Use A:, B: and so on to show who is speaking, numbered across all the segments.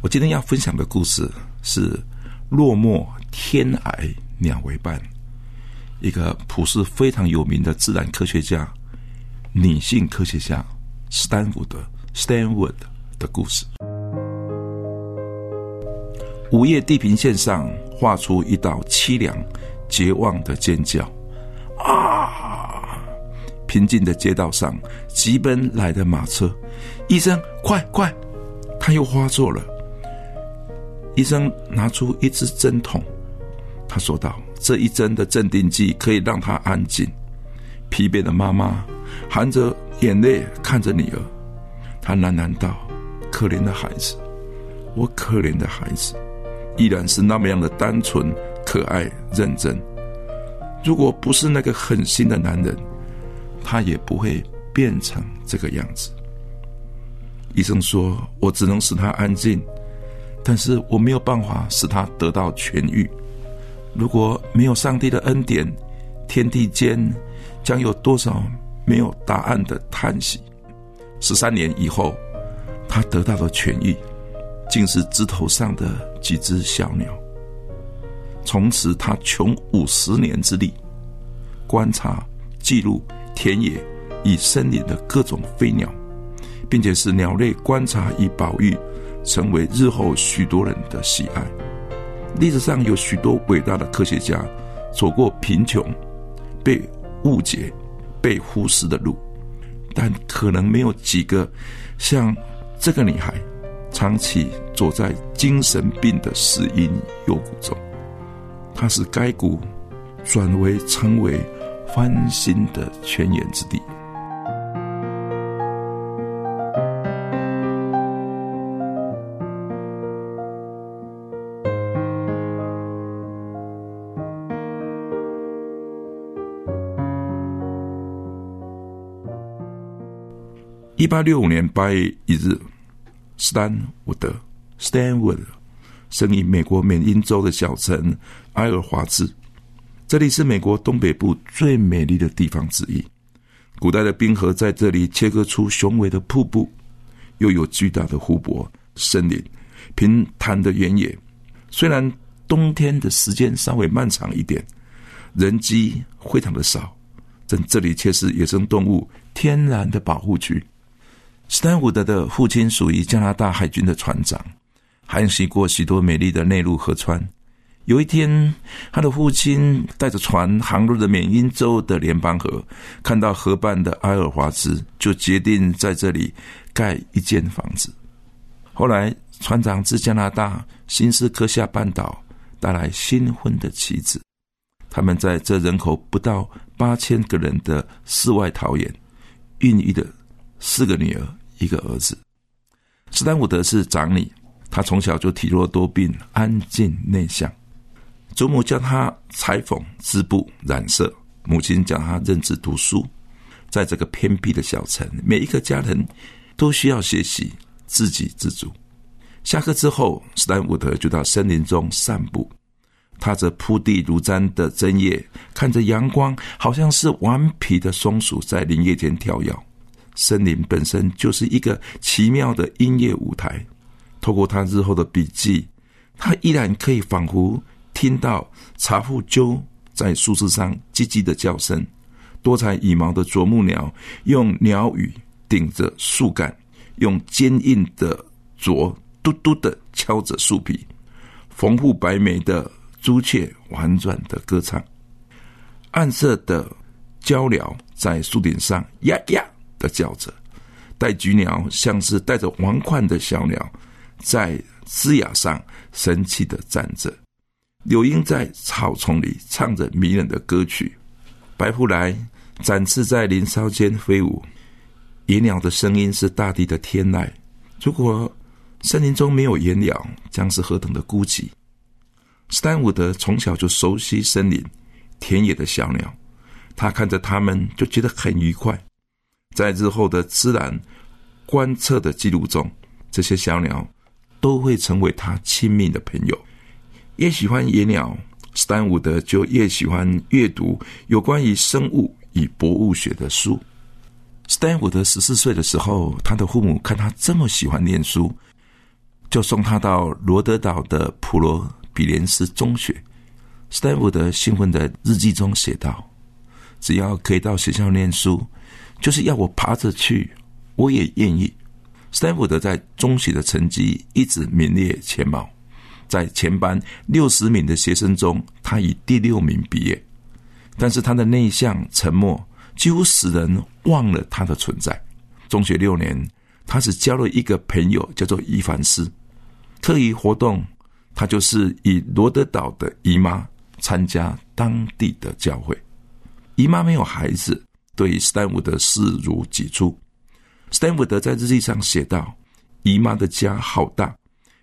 A: 我今天要分享的故事是。落寞天涯鸟为伴，一个普世非常有名的自然科学家，女性科学家斯坦福德 （Stanwood） 的故事。午夜地平线上画出一道凄凉、绝望的尖叫，啊！平静的街道上，急奔来的马车，医生，快快，他又发作了。医生拿出一支针筒，他说道：“这一针的镇定剂可以让他安静。”疲惫的妈妈含着眼泪看着女儿，她喃喃道：“可怜的孩子，我可怜的孩子，依然是那么样的单纯、可爱、认真。如果不是那个狠心的男人，他也不会变成这个样子。”医生说：“我只能使他安静。”但是我没有办法使他得到痊愈。如果没有上帝的恩典，天地间将有多少没有答案的叹息？十三年以后，他得到了痊愈，竟是枝头上的几只小鸟。从此，他穷五十年之力，观察、记录田野与森林的各种飞鸟，并且是鸟类观察与保育。成为日后许多人的喜爱。历史上有许多伟大的科学家走过贫穷、被误解、被忽视的路，但可能没有几个像这个女孩，长期走在精神病的死因幽谷中。她使该谷转为成为翻新的泉源之地。一八六五年八月一日，斯坦伍德 （Stanwood） 生于美国缅因州的小城埃尔华兹。这里是美国东北部最美丽的地方之一。古代的冰河在这里切割出雄伟的瀑布，又有巨大的湖泊、森林、平坦的原野。虽然冬天的时间稍微漫长一点，人迹非常的少，但这里却是野生动物天然的保护区。斯坦伍德的父亲属于加拿大海军的船长，航行过许多美丽的内陆河川。有一天，他的父亲带着船航入了缅因州的联邦河，看到河畔的埃尔华兹，就决定在这里盖一间房子。后来，船长自加拿大新斯科夏半岛带来新婚的妻子，他们在这人口不到八千个人的世外桃源孕育的四个女儿。一个儿子，斯坦伍德是长女，他从小就体弱多病，安静内向。祖母教他裁缝、织布、染色，母亲教他认字读书。在这个偏僻的小城，每一个家人都需要学习自给自足。下课之后，斯坦伍德就到森林中散步，踏着铺地如毡的针叶，看着阳光，好像是顽皮的松鼠在林叶间跳跃。森林本身就是一个奇妙的音乐舞台。透过他日后的笔记，他依然可以仿佛听到茶腹鸠在树枝上叽叽的叫声，多彩羽毛的啄木鸟用鸟语顶着树干，用坚硬的啄嘟嘟的敲着树皮，丰富白眉的朱雀婉转的歌唱，暗色的鹪鹩在树顶上呀呀。的叫着，带菊鸟像是带着王冠的小鸟，在枝桠上神气的站着。柳莺在草丛里唱着迷人的歌曲，白虎来展翅在林梢间飞舞。野鸟的声音是大地的天籁。如果森林中没有野鸟，将是何等的孤寂。斯坦伍德从小就熟悉森林、田野的小鸟，他看着它们就觉得很愉快。在日后的自然观测的记录中，这些小鸟都会成为他亲密的朋友。越喜欢野鸟，斯坦伍德就越喜欢阅读有关于生物与博物学的书。斯坦伍德十四岁的时候，他的父母看他这么喜欢念书，就送他到罗德岛的普罗比连斯中学。斯坦伍德兴奋的日记中写道：“只要可以到学校念书。”就是要我爬着去，我也愿意。斯坦福德在中学的成绩一直名列前茅，在全班六十名的学生中，他以第六名毕业。但是他的内向沉默，几乎使人忘了他的存在。中学六年，他只交了一个朋友，叫做伊凡斯。特异活动，他就是以罗德岛的姨妈参加当地的教会。姨妈没有孩子。对斯坦伍德视如己出。斯坦伍德在日记上写道：“姨妈的家好大，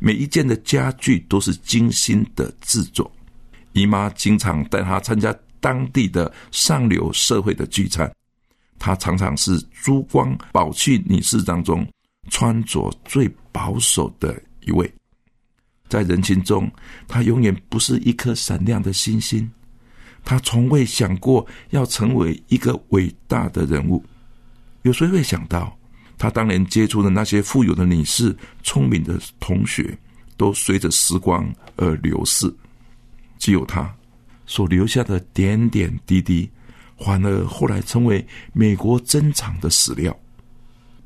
A: 每一件的家具都是精心的制作。姨妈经常带她参加当地的上流社会的聚餐。她常常是珠光宝气女士当中穿着最保守的一位。在人群中，她永远不是一颗闪亮的星星。”他从未想过要成为一个伟大的人物。有谁会想到，他当年接触的那些富有的女士、聪明的同学，都随着时光而流逝，只有他所留下的点点滴滴，反而后来成为美国珍藏的史料。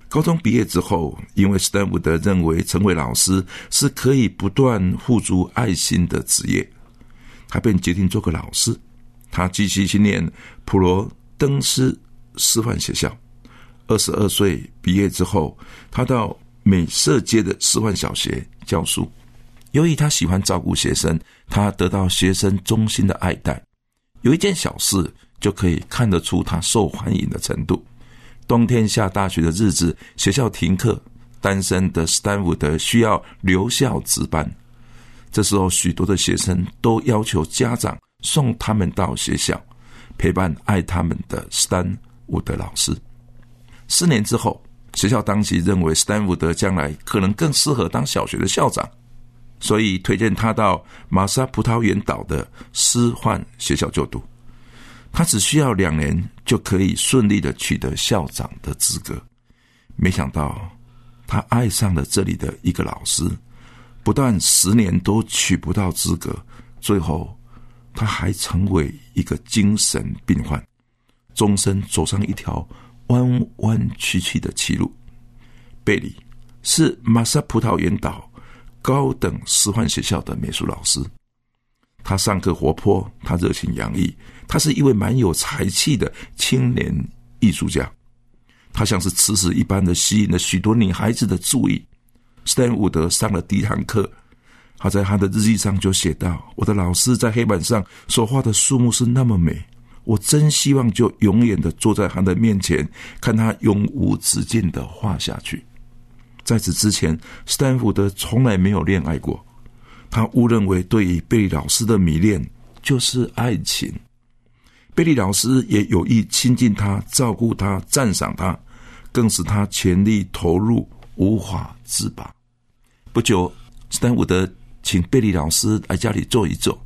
A: 高中毕业之后，因为斯坦福德认为成为老师是可以不断付出爱心的职业，他便决定做个老师。他继续去念普罗登斯师范学校。二十二岁毕业之后，他到美色街的师范小学教书。由于他喜欢照顾学生，他得到学生衷心的爱戴。有一件小事就可以看得出他受欢迎的程度。冬天下大雪的日子，学校停课，单身的斯坦福德需要留校值班。这时候，许多的学生都要求家长。送他们到学校，陪伴爱他们的斯坦伍德老师。四年之后，学校当局认为斯坦伍德将来可能更适合当小学的校长，所以推荐他到马萨葡萄园岛的师范学校就读。他只需要两年就可以顺利的取得校长的资格。没想到，他爱上了这里的一个老师，不但十年都取不到资格，最后。他还成为一个精神病患，终身走上一条弯弯曲曲的歧路。贝里是马萨葡萄园岛高等师范学校的美术老师，他上课活泼，他热情洋溢，他是一位蛮有才气的青年艺术家。他像是磁石一般的吸引了许多女孩子的注意。斯坦伍德上了第一堂课。他在他的日记上就写道：“我的老师在黑板上所画的树木是那么美，我真希望就永远的坐在他的面前，看他永无止境的画下去。”在此之前，斯坦福德从来没有恋爱过。他误认为对于贝利老师的迷恋就是爱情。贝利老师也有意亲近他、照顾他、赞赏他，更使他全力投入，无法自拔。不久，斯坦福德。请贝利老师来家里坐一坐，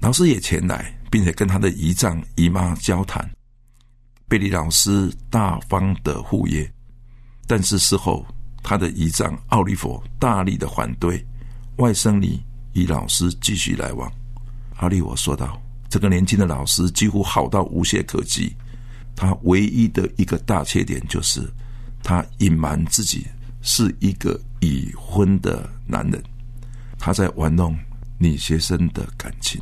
A: 老师也前来，并且跟他的姨丈姨妈交谈。贝利老师大方的赴约，但是事后他的姨丈奥利弗大力的反对，外甥女与老师继续来往。奥利弗说道：“这个年轻的老师几乎好到无懈可击，他唯一的一个大缺点就是他隐瞒自己是一个已婚的男人。”他在玩弄女学生的感情，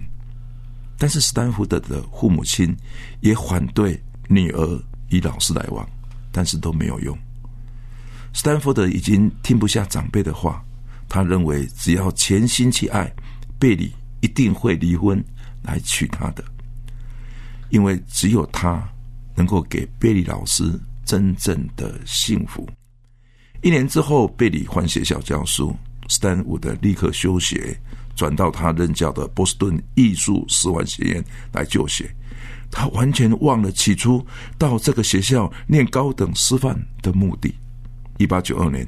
A: 但是斯坦福德的父母亲也反对女儿与老师来往，但是都没有用。斯坦福德已经听不下长辈的话，他认为只要全心去爱贝里，一定会离婚来娶她的，因为只有他能够给贝里老师真正的幸福。一年之后，贝里换学校教书，斯坦伍德立刻休学，转到他任教的波士顿艺术师范学院来就学。他完全忘了起初到这个学校念高等师范的目的。一八九二年，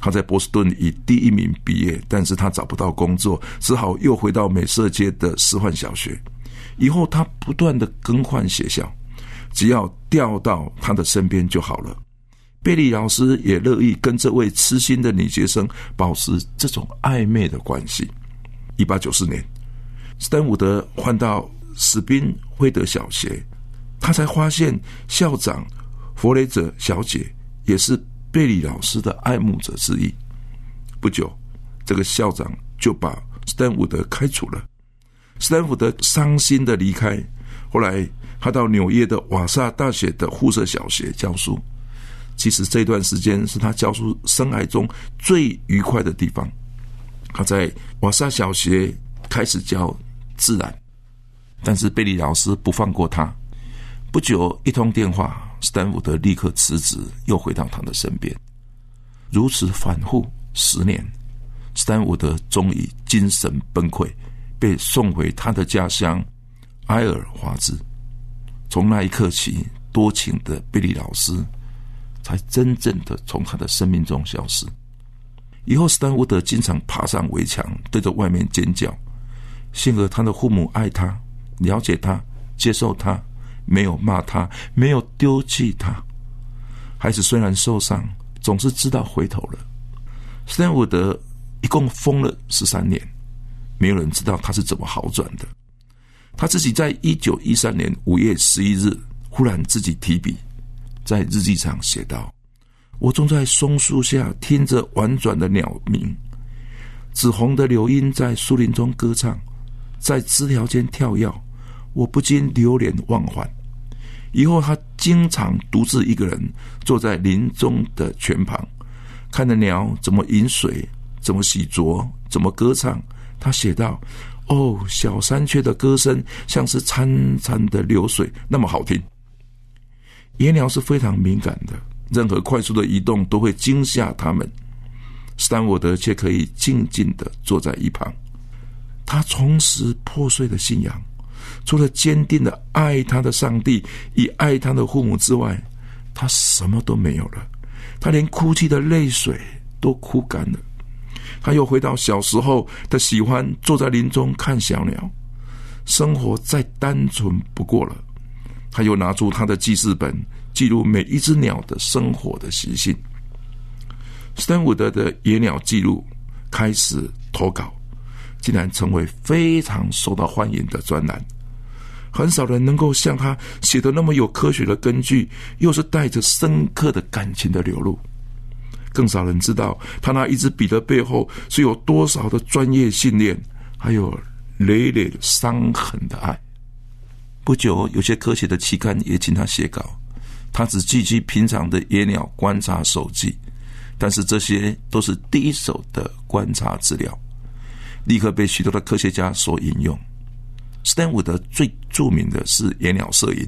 A: 他在波士顿以第一名毕业，但是他找不到工作，只好又回到美色街的师范小学。以后他不断的更换学校，只要调到他的身边就好了。贝利老师也乐意跟这位痴心的女学生保持这种暧昧的关系。一八九四年，斯坦伍德换到史宾惠德小学，他才发现校长弗雷泽小姐也是贝利老师的爱慕者之一。不久，这个校长就把斯坦伍德开除了。斯坦伍德伤心的离开。后来，他到纽约的瓦萨大学的附设小学教书。其实这段时间是他教书生涯中最愉快的地方。他在瓦萨小学开始教自然，但是贝利老师不放过他。不久，一通电话，斯坦伍德立刻辞职，又回到他的身边。如此反复十年，斯坦伍德终于精神崩溃，被送回他的家乡埃尔华兹。从那一刻起，多情的贝利老师。才真正的从他的生命中消失。以后，斯坦伍德经常爬上围墙，对着外面尖叫。幸而他的父母爱他，了解他，接受他，没有骂他，没有丢弃他。孩子虽然受伤，总是知道回头了。斯坦伍德一共疯了十三年，没有人知道他是怎么好转的。他自己在一九一三年五月十一日，忽然自己提笔。在日记上写道：“我正在松树下听着婉转的鸟鸣，紫红的柳莺在树林中歌唱，在枝条间跳跃，我不禁流连忘返。以后他经常独自一个人坐在林中的泉旁，看着鸟怎么饮水，怎么洗濯，怎么歌唱。他写道：‘哦，小山雀的歌声像是潺潺的流水，那么好听。’”野鸟是非常敏感的，任何快速的移动都会惊吓它们。斯坦沃德却可以静静的坐在一旁，他重拾破碎的信仰，除了坚定的爱他的上帝以爱他的父母之外，他什么都没有了。他连哭泣的泪水都哭干了。他又回到小时候的喜欢，坐在林中看小鸟，生活再单纯不过了。他又拿出他的记事本，记录每一只鸟的生活的习性。斯坦伍德的野鸟记录开始投稿，竟然成为非常受到欢迎的专栏。很少人能够像他写的那么有科学的根据，又是带着深刻的感情的流露。更少人知道他那一支笔的背后是有多少的专业训练，还有累累伤痕的爱。不久，有些科学的期刊也请他写稿，他只记记平常的野鸟观察手记，但是这些都是第一手的观察资料，立刻被许多的科学家所引用。斯坦伍德最著名的是野鸟摄影，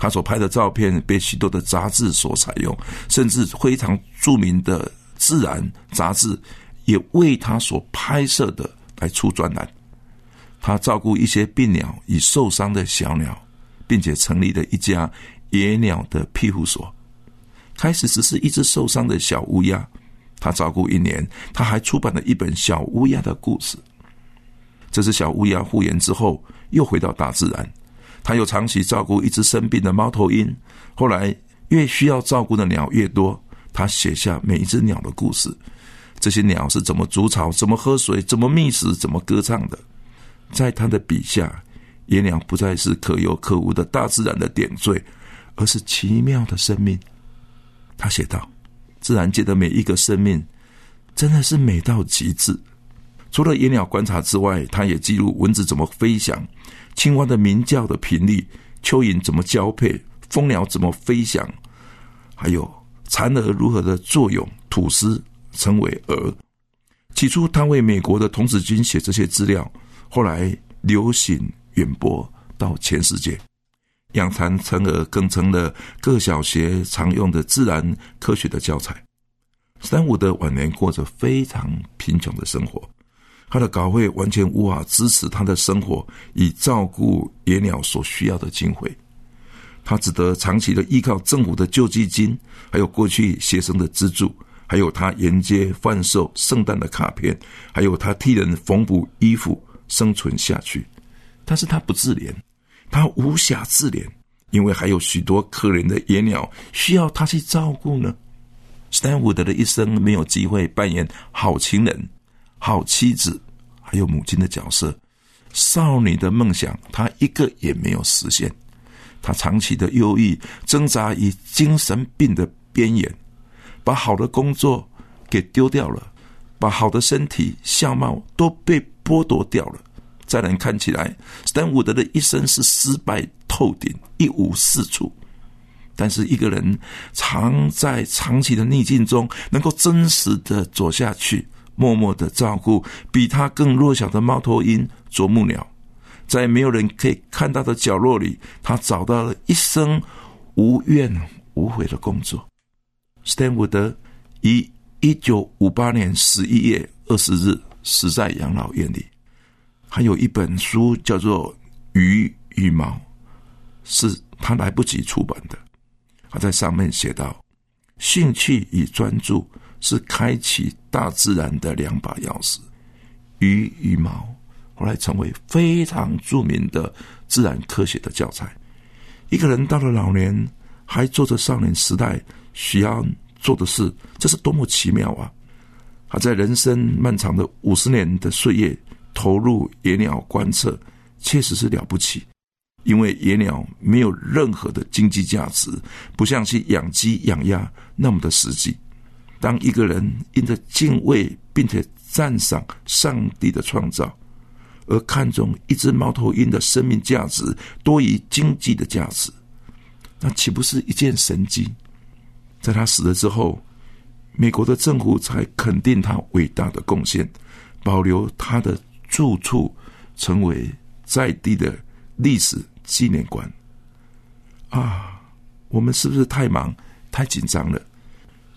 A: 他所拍的照片被许多的杂志所采用，甚至非常著名的《自然》杂志也为他所拍摄的来出专栏。他照顾一些病鸟与受伤的小鸟，并且成立了一家野鸟的庇护所。开始只是一只受伤的小乌鸦，他照顾一年。他还出版了一本小乌鸦的故事。这只小乌鸦复原之后，又回到大自然。他又长期照顾一只生病的猫头鹰。后来越需要照顾的鸟越多，他写下每一只鸟的故事。这些鸟是怎么筑巢、怎么喝水、怎么觅食、怎么歌唱的？在他的笔下，野鸟不再是可有可无的大自然的点缀，而是奇妙的生命。他写道：“自然界的每一个生命，真的是美到极致。除了野鸟观察之外，他也记录蚊子怎么飞翔，青蛙的鸣叫的频率，蚯蚓怎么交配，蜂鸟怎么飞翔，还有蚕蛾如何的作用，吐丝成为蛾。起初，他为美国的童子军写这些资料。”后来流行远播到全世界，养蚕成蛾更成了各小学常用的自然科学的教材。三五的晚年过着非常贫穷的生活，他的稿费完全无法支持他的生活，以照顾野鸟所需要的经费。他只得长期的依靠政府的救济金，还有过去学生的资助，还有他沿街贩售圣诞的卡片，还有他替人缝补衣服生存下去。但是他不自怜，他无暇自怜，因为还有许多可怜的野鸟需要他去照顾呢。斯坦伍德的一生没有机会扮演好情人、好妻子，还有母亲的角色。少女的梦想，他一个也没有实现。他长期的忧郁，挣扎于精神病的边缘，把好的工作给丢掉了，把好的身体相貌都被剥夺掉了。在人看起来，斯坦伍德的一生是失败透顶，一无是处。但是一个人常在长期的逆境中，能够真实的走下去，默默的照顾比他更弱小的猫头鹰、啄木鸟。在没有人可以看到的角落里，他找到了一生无怨无悔的工作。斯坦伍德于一九五八年十一月二十日死在养老院里。还有一本书叫做《鱼羽毛》，是他来不及出版的。他在上面写道：“兴趣与专注是开启大自然的两把钥匙。”鱼羽毛。后来成为非常著名的自然科学的教材。一个人到了老年，还做着少年时代需要做的事，这是多么奇妙啊！他在人生漫长的五十年的岁月投入野鸟观测，确实是了不起。因为野鸟没有任何的经济价值，不像是养鸡养鸭那么的实际。当一个人因着敬畏并且赞赏上帝的创造，而看重一只猫头鹰的生命价值多于经济的价值，那岂不是一件神迹？在他死了之后，美国的政府才肯定他伟大的贡献，保留他的住处，成为在地的历史纪念馆。啊，我们是不是太忙、太紧张了，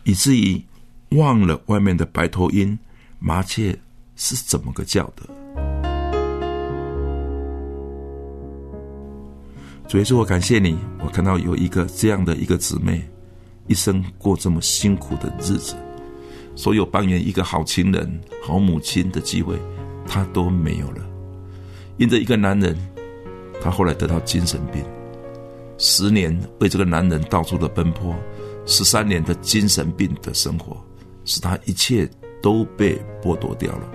A: 以至于忘了外面的白头鹰、麻雀是怎么个叫的？主耶稣，我感谢你，我看到有一个这样的一个姊妹，一生过这么辛苦的日子，所有扮演一个好情人、好母亲的机会，她都没有了。因着一个男人，她后来得到精神病，十年为这个男人到处的奔波，十三年的精神病的生活，使他一切都被剥夺掉了。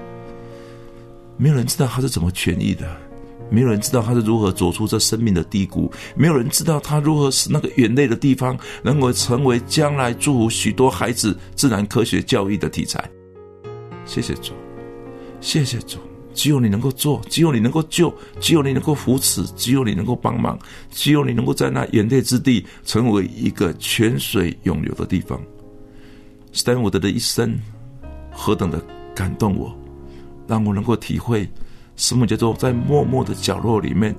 A: 没有人知道他是怎么痊愈的。没有人知道他是如何走出这生命的低谷，没有人知道他如何使那个眼泪的地方能够成为将来祝福许多孩子自然科学教育的题材。谢谢主，谢谢主，只有你能够做，只有你能够救，只有你能够扶持，只有你能够帮忙，只有你能够在那眼泪之地成为一个泉水涌流的地方。斯坦伍德的一生何等的感动我，让我能够体会。什么叫做在默默的角落里面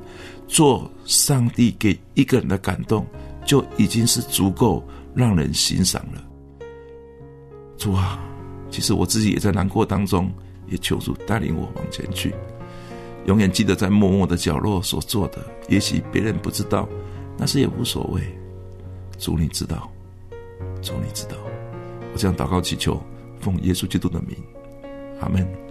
A: 做上帝给一个人的感动，就已经是足够让人欣赏了。主啊，其实我自己也在难过当中，也求主带领我往前去。永远记得在默默的角落所做的，也许别人不知道，那是也无所谓。主你知道，主你知道，我这样祷告祈求，奉耶稣基督的名，阿门。